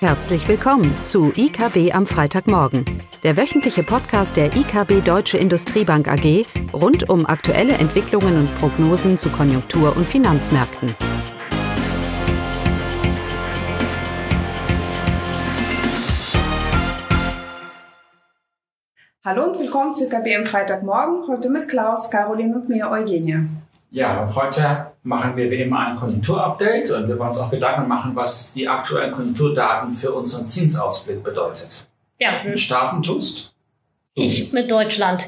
Herzlich willkommen zu IKB am Freitagmorgen, der wöchentliche Podcast der IKB Deutsche Industriebank AG rund um aktuelle Entwicklungen und Prognosen zu Konjunktur- und Finanzmärkten. Hallo und willkommen zu IKB am Freitagmorgen, heute mit Klaus, Caroline und mir, Eugenie. Ja, und heute machen wir wie immer ein Konjunkturupdate und wir wollen uns auch Gedanken machen, was die aktuellen Konjunkturdaten für unseren Zinsausblick bedeutet. Ja. Starten tust? Ich mit Deutschland.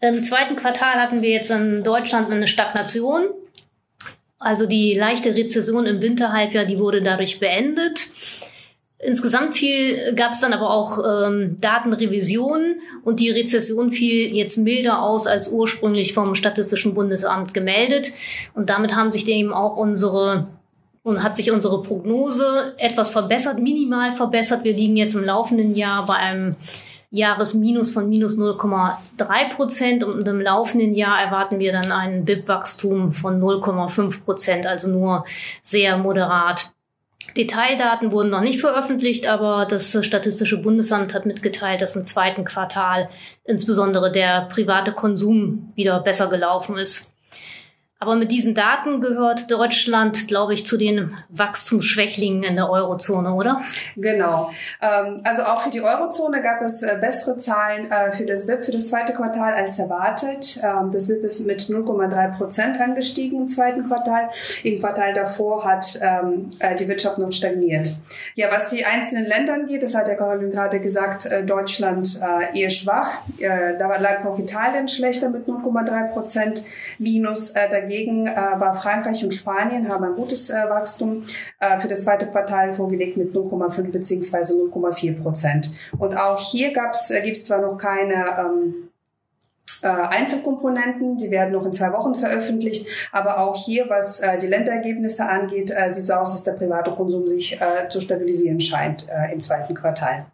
Im zweiten Quartal hatten wir jetzt in Deutschland eine Stagnation. Also die leichte Rezession im Winterhalbjahr, die wurde dadurch beendet. Insgesamt viel gab es dann aber auch ähm, Datenrevisionen und die Rezession fiel jetzt milder aus als ursprünglich vom Statistischen Bundesamt gemeldet. Und damit haben sich eben auch unsere und hat sich unsere Prognose etwas verbessert, minimal verbessert. Wir liegen jetzt im laufenden Jahr bei einem Jahresminus von minus 0,3 Prozent und im laufenden Jahr erwarten wir dann ein BIP-Wachstum von 0,5 Prozent, also nur sehr moderat. Detaildaten wurden noch nicht veröffentlicht, aber das Statistische Bundesamt hat mitgeteilt, dass im zweiten Quartal insbesondere der private Konsum wieder besser gelaufen ist. Aber mit diesen Daten gehört Deutschland, glaube ich, zu den Wachstumsschwächlingen in der Eurozone, oder? Genau. Ähm, also auch für die Eurozone gab es äh, bessere Zahlen äh, für das BIP für das zweite Quartal als erwartet. Ähm, das BIP ist mit 0,3 Prozent angestiegen im zweiten Quartal. Im Quartal davor hat ähm, äh, die Wirtschaft noch stagniert. Ja, was die einzelnen Länder angeht, das hat der Caroline gerade gesagt, Deutschland eher schwach. Da lag noch Italien schlechter mit 0,3 Prozent minus. Dagegen Dagegen äh, war Frankreich und Spanien haben ein gutes äh, Wachstum äh, für das zweite Quartal vorgelegt mit 0,5 bzw. 0,4 Prozent. Und auch hier gibt es zwar noch keine ähm, äh, Einzelkomponenten, die werden noch in zwei Wochen veröffentlicht, aber auch hier, was äh, die Länderergebnisse angeht, äh, sieht so aus, dass der private Konsum sich zu stabilisieren scheint im zweiten Quartal.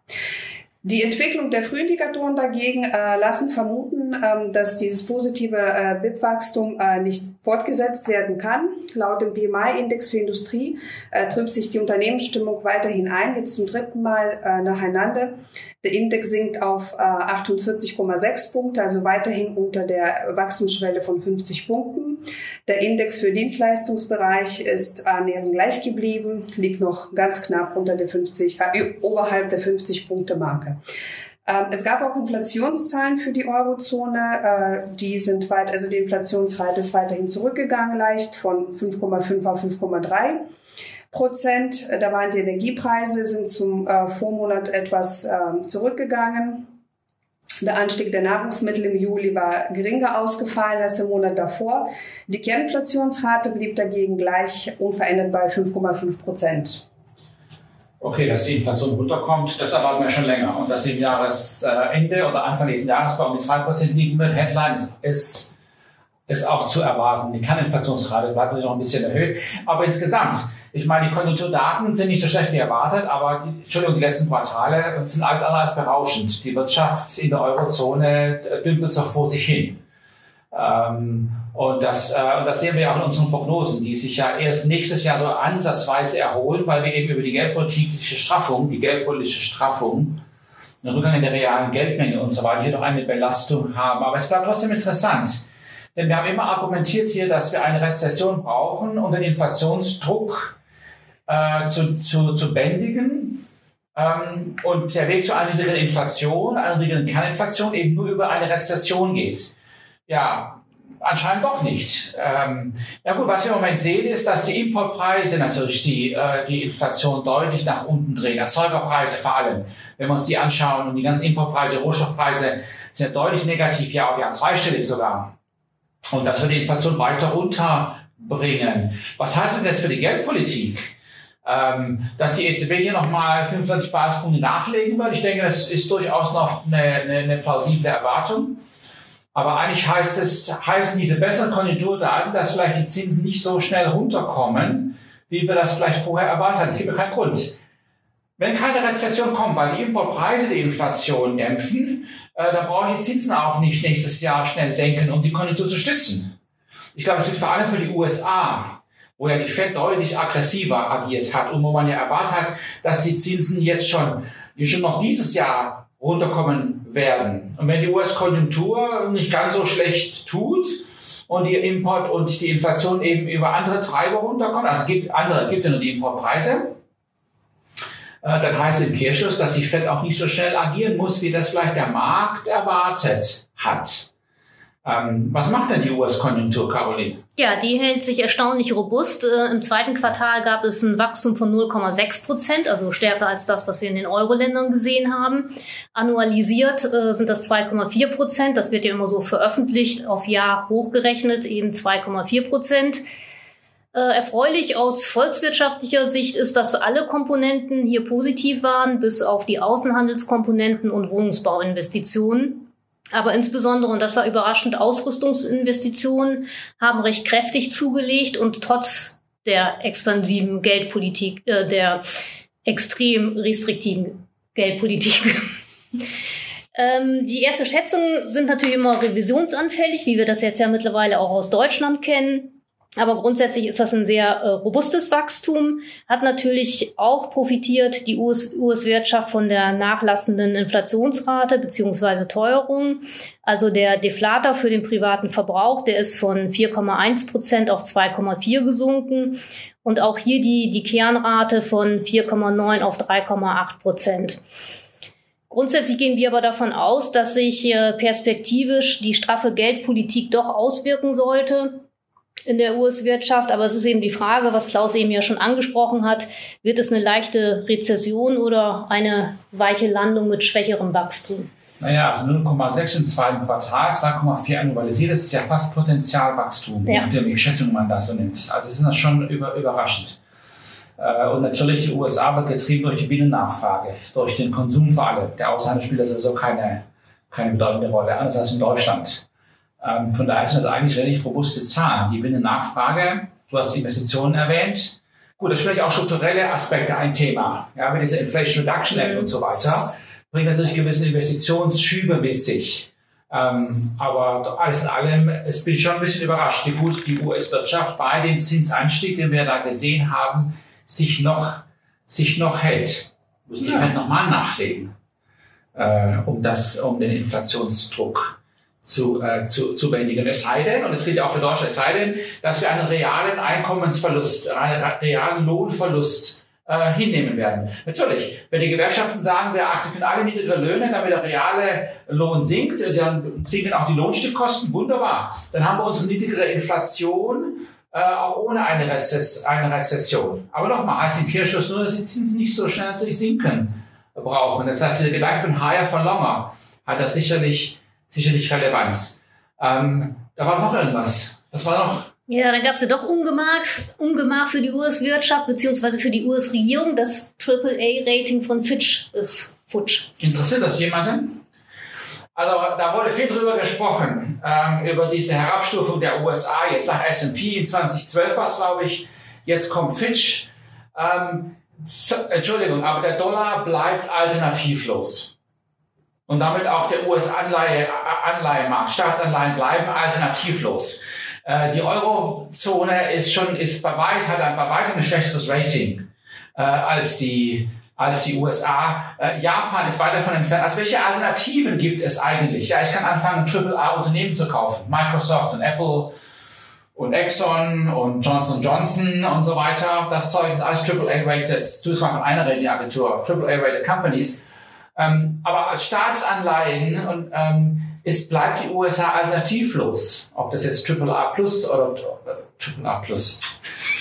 Die Entwicklung der Frühindikatoren dagegen äh, lassen vermuten, ähm, dass dieses positive äh, BIP-Wachstum äh, nicht fortgesetzt werden kann. Laut dem PMI-Index für Industrie äh, trübt sich die Unternehmensstimmung weiterhin ein, jetzt zum dritten Mal äh, nacheinander. Der Index sinkt auf äh, 48,6 Punkte, also weiterhin unter der Wachstumsschwelle von 50 Punkten. Der Index für Dienstleistungsbereich ist annähernd gleich geblieben, liegt noch ganz knapp unter der 50, äh, oberhalb der 50 Punkte Marke. Ähm, es gab auch Inflationszahlen für die Eurozone. Äh, die sind weit, also die Inflationsrate ist weiterhin zurückgegangen, leicht von 5,5 auf 5,3. Prozent. Da waren die Energiepreise, sind zum äh, Vormonat etwas äh, zurückgegangen. Der Anstieg der Nahrungsmittel im Juli war geringer ausgefallen als im Monat davor. Die Kerninflationsrate blieb dagegen gleich unverändert bei 5,5 Prozent. Okay, dass die Inflation runterkommt, das erwarten wir schon länger. Und dass sie im Jahresende oder Anfang nächsten Jahres bei um die 2% liegen wird, Headline ist, ist auch zu erwarten. Die Kerninflationsrate bleibt noch ein bisschen erhöht. Aber insgesamt, ich meine, die Konjunkturdaten sind nicht so schlecht wie erwartet, aber die, Entschuldigung, die letzten Quartale sind alles andere als berauschend. Die Wirtschaft in der Eurozone äh, dümpelt so vor sich hin. Ähm, und, das, äh, das sehen wir auch in unseren Prognosen, die sich ja erst nächstes Jahr so ansatzweise erholen, weil wir eben über die geldpolitische Straffung, die geldpolitische Straffung, den Rückgang in der realen Geldmenge und so weiter hier doch eine Belastung haben. Aber es bleibt trotzdem interessant. Denn wir haben immer argumentiert hier, dass wir eine Rezession brauchen, um den Inflationsdruck äh, zu, zu, zu bändigen. Ähm, und der Weg zu einer niedrigen Inflation, einer niedrigen Kerninflation eben nur über eine Rezession geht. Ja, anscheinend doch nicht. Ähm, ja gut, was wir im Moment sehen, ist, dass die Importpreise natürlich die, äh, die Inflation deutlich nach unten drehen. Erzeugerpreise vor allem. Wenn wir uns die anschauen und die ganzen Importpreise, Rohstoffpreise sind ja deutlich negativ, ja auf Jahr zweistellig sogar. Und das wird die Inflation weiter runterbringen. Was heißt denn das für die Geldpolitik? Ähm, dass die EZB hier nochmal 45 Basispunkte nachlegen wird. Ich denke, das ist durchaus noch eine, eine, eine plausible Erwartung. Aber eigentlich heißt es, heißen diese besseren Konjunkturdaten, dass vielleicht die Zinsen nicht so schnell runterkommen, wie wir das vielleicht vorher erwartet haben. Es gibt ja keinen Grund. Wenn keine Rezession kommt, weil die Importpreise die Inflation dämpfen, äh, dann brauche ich die Zinsen auch nicht nächstes Jahr schnell senken, um die Konjunktur zu stützen. Ich glaube, es gilt vor allem für die USA wo ja die Fed deutlich aggressiver agiert hat und wo man ja erwartet hat, dass die Zinsen jetzt schon, schon noch dieses Jahr runterkommen werden. Und wenn die US-Konjunktur nicht ganz so schlecht tut und die Import und die Inflation eben über andere Treiber runterkommen, also gibt andere, gibt ja nur die Importpreise, dann heißt im Kehrschluss, dass die Fed auch nicht so schnell agieren muss, wie das vielleicht der Markt erwartet hat. Ähm, was macht denn die US-Konjunktur, Caroline? Ja, die hält sich erstaunlich robust. Äh, Im zweiten Quartal gab es ein Wachstum von 0,6 Prozent, also stärker als das, was wir in den Euro-Ländern gesehen haben. Annualisiert äh, sind das 2,4 Prozent. Das wird ja immer so veröffentlicht, auf Jahr hochgerechnet, eben 2,4 Prozent. Äh, erfreulich aus volkswirtschaftlicher Sicht ist, dass alle Komponenten hier positiv waren, bis auf die Außenhandelskomponenten und Wohnungsbauinvestitionen. Aber insbesondere, und das war überraschend, Ausrüstungsinvestitionen haben recht kräftig zugelegt und trotz der expansiven Geldpolitik, äh, der extrem restriktiven Geldpolitik. ähm, die ersten Schätzungen sind natürlich immer revisionsanfällig, wie wir das jetzt ja mittlerweile auch aus Deutschland kennen. Aber grundsätzlich ist das ein sehr äh, robustes Wachstum, hat natürlich auch profitiert die US-Wirtschaft von der nachlassenden Inflationsrate beziehungsweise Teuerung. Also der Deflator für den privaten Verbrauch, der ist von 4,1 Prozent auf 2,4 gesunken. Und auch hier die, die Kernrate von 4,9 auf 3,8 Prozent. Grundsätzlich gehen wir aber davon aus, dass sich äh, perspektivisch die straffe Geldpolitik doch auswirken sollte in der US-Wirtschaft. Aber es ist eben die Frage, was Klaus eben ja schon angesprochen hat, wird es eine leichte Rezession oder eine weiche Landung mit schwächerem Wachstum? Naja, also 0,6 im zweiten Quartal, 2,4 annualisiert, das ist ja fast Potenzialwachstum, ja. nachdem welche Schätzung man das so nimmt. Also das ist das schon über, überraschend. Äh, und natürlich die USA wird getrieben durch die Binnennachfrage, durch den Konsum für alle. Der Außenhandel spielt da sowieso keine, keine bedeutende Rolle, anders als in Deutschland. Ähm, von daher sind das eigentlich relativ robuste Zahlen. Die Binnennachfrage, du hast Investitionen erwähnt. Gut, das ist vielleicht auch strukturelle Aspekte ein Thema. Ja, mit dieser Inflation Reduction Act und so weiter, bringt natürlich gewisse Investitionsschübe mit sich. Ähm, aber alles in allem, es bin ich schon ein bisschen überrascht, wie gut die US-Wirtschaft bei dem Zinsanstieg, den wir da gesehen haben, sich noch, sich noch hält. Muss ich ja. nochmal nachlegen, äh, um das, um den Inflationsdruck zu, äh, zu, zu bändigen. Es sei denn, und es gilt ja auch für Deutschland, es sei denn, dass wir einen realen Einkommensverlust, einen realen Lohnverlust äh, hinnehmen werden. Natürlich, wenn die Gewerkschaften sagen, wir akzeptieren alle niedrigere Löhne, damit der reale Lohn sinkt, dann sinken auch die Lohnstückkosten, wunderbar. Dann haben wir unsere niedrigere Inflation, äh, auch ohne eine, Rezess eine Rezession. Aber nochmal, heißt im Kirchschluss nur, dass die Zinsen nicht so schnell natürlich sinken brauchen. Das heißt, der Gedanke von higher for longer hat das sicherlich sicherlich Relevanz. Ähm, da war noch irgendwas. Das war noch. Ja, dann gab es ja doch Ungemach, Ungemach für die US-Wirtschaft beziehungsweise für die US-Regierung. Das AAA-Rating von Fitch ist futsch. Interessiert das jemanden? Also da wurde viel drüber gesprochen, ähm, über diese Herabstufung der USA, jetzt nach S&P in 2012 war es, glaube ich, jetzt kommt Fitch. Ähm, Entschuldigung, aber der Dollar bleibt alternativlos und damit auch der US-Anleihenmarkt, Staatsanleihen bleiben alternativlos. Äh, die Eurozone ist schon, ist bei weit, hat ein, bei weitem ein schlechteres Rating äh, als die als die USA. Äh, Japan ist weit davon entfernt. Also welche Alternativen gibt es eigentlich? Ja, ich kann anfangen, AAA-Unternehmen zu kaufen. Microsoft und Apple und Exxon und Johnson Johnson und so weiter. Das Zeug ist alles AAA-rated, zumindest mal von einer Ratingagentur, AAA-rated Companies. Ähm, aber als Staatsanleihen und, ähm, ist, bleibt die USA alternativlos. Ob das jetzt AAA Plus oder äh, AAA Plus.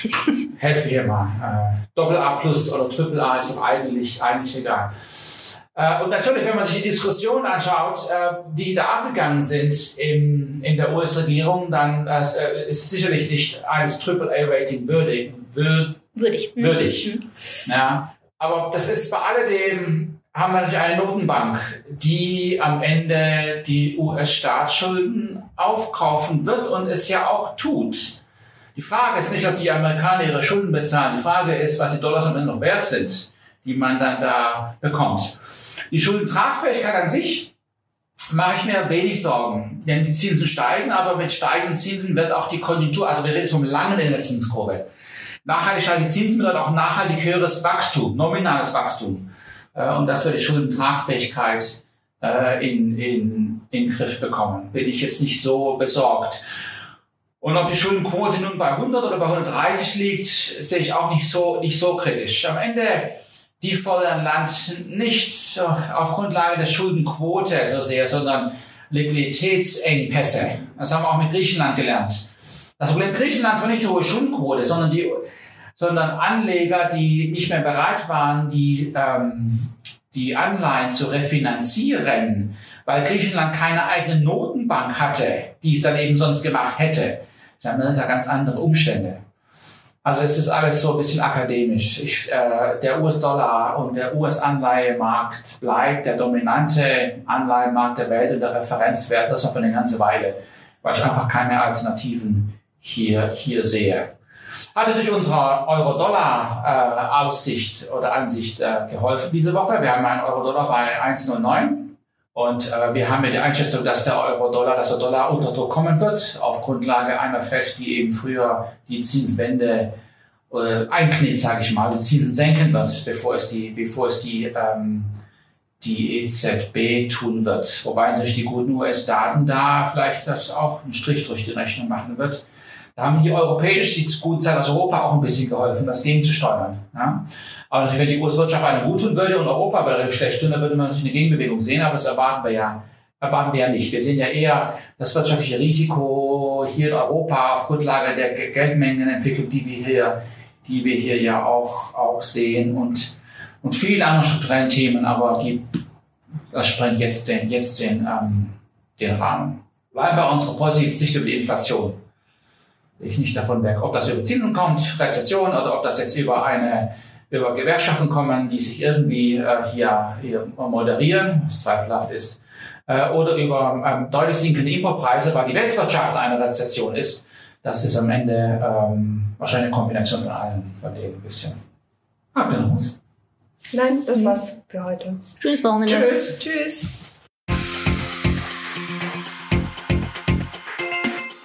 Helft mir mal. Äh, Doppel A Plus oder Triple A ist doch eigentlich, eigentlich egal. Äh, und natürlich, wenn man sich die Diskussion anschaut, äh, die da abgegangen sind in, in der US-Regierung, dann äh, ist es sicherlich nicht eines AAA-Rating würdig. Würd, würdig. Würdig. Mhm. Ja. Aber das ist bei alledem haben wir natürlich eine Notenbank, die am Ende die US-Staatsschulden aufkaufen wird und es ja auch tut. Die Frage ist nicht, ob die Amerikaner ihre Schulden bezahlen. Die Frage ist, was die Dollars am Ende noch wert sind, die man dann da bekommt. Die Schuldentragfähigkeit an sich mache ich mir wenig Sorgen, denn die Zinsen steigen, aber mit steigenden Zinsen wird auch die Konjunktur, also wir reden vom langen in der Zinskurve, Nachhaltigkeit, die Zinsen bedeutet auch nachhaltig höheres Wachstum, nominales Wachstum. Äh, und dass wir die Schuldentragfähigkeit äh, in, in, in den Griff bekommen. Bin ich jetzt nicht so besorgt. Und ob die Schuldenquote nun bei 100 oder bei 130 liegt, sehe ich auch nicht so, nicht so kritisch. Am Ende, die fordern Land nicht auf Grundlage der Schuldenquote so sehr, sondern Liquiditätsengpässe. Das haben wir auch mit Griechenland gelernt. Das Problem Griechenlands war nicht die hohe Schuldenquote, sondern die, sondern Anleger, die nicht mehr bereit waren, die, ähm, die Anleihen zu refinanzieren, weil Griechenland keine eigene Notenbank hatte, die es dann eben sonst gemacht hätte. Das sind da ganz andere Umstände. Also es ist alles so ein bisschen akademisch. Ich, äh, der US-Dollar und der US-Anleihemarkt bleibt der dominante Anleihemarkt der Welt und der Referenzwert, das noch für eine ganze Weile, weil ich einfach keine Alternativen hier, hier sehe. Hat natürlich unsere Euro-Dollar-Aussicht äh, oder Ansicht äh, geholfen diese Woche. Wir haben einen Euro-Dollar bei 1,09 und äh, wir haben ja die Einschätzung, dass der Euro-Dollar, dass der Dollar unter Druck kommen wird, auf Grundlage einer Fed, die eben früher die Zinswende äh, einkniet, sage ich mal, die Zinsen senken wird, bevor es die, bevor es die, ähm, die EZB tun wird. Wobei natürlich die guten US-Daten da vielleicht das auch einen Strich durch die Rechnung machen wird. Da haben die europäisch, die guten Zeit aus Europa auch ein bisschen geholfen, das gegenzusteuern. Ja? Aber natürlich, wenn die US-Wirtschaft eine gut tun würde und Europa wäre schlecht tun, dann würde man natürlich eine Gegenbewegung sehen, aber das erwarten wir ja, erwarten wir ja nicht. Wir sehen ja eher das wirtschaftliche Risiko hier in Europa auf Grundlage der Geldmengenentwicklung, die wir hier, die wir hier ja auch, auch sehen und, und viele andere strukturellen Themen, aber die, das sprengt jetzt den, jetzt den, ähm, den Rahmen. Bleiben bei unserer positiven Sicht über die Inflation ich nicht davon weg, ob das über Zinsen kommt, Rezession, oder ob das jetzt über eine über Gewerkschaften kommen, die sich irgendwie äh, hier, hier moderieren, was zweifelhaft ist, äh, oder über ähm, deutlich sinkende Importpreise, weil die Weltwirtschaft eine Rezession ist. Das ist am Ende ähm, wahrscheinlich eine Kombination von allen, von dem ein bisschen. Habt ihr noch was? Nein, das war's für heute. Tschüss, Wochenende. Tschüss. Tschüss.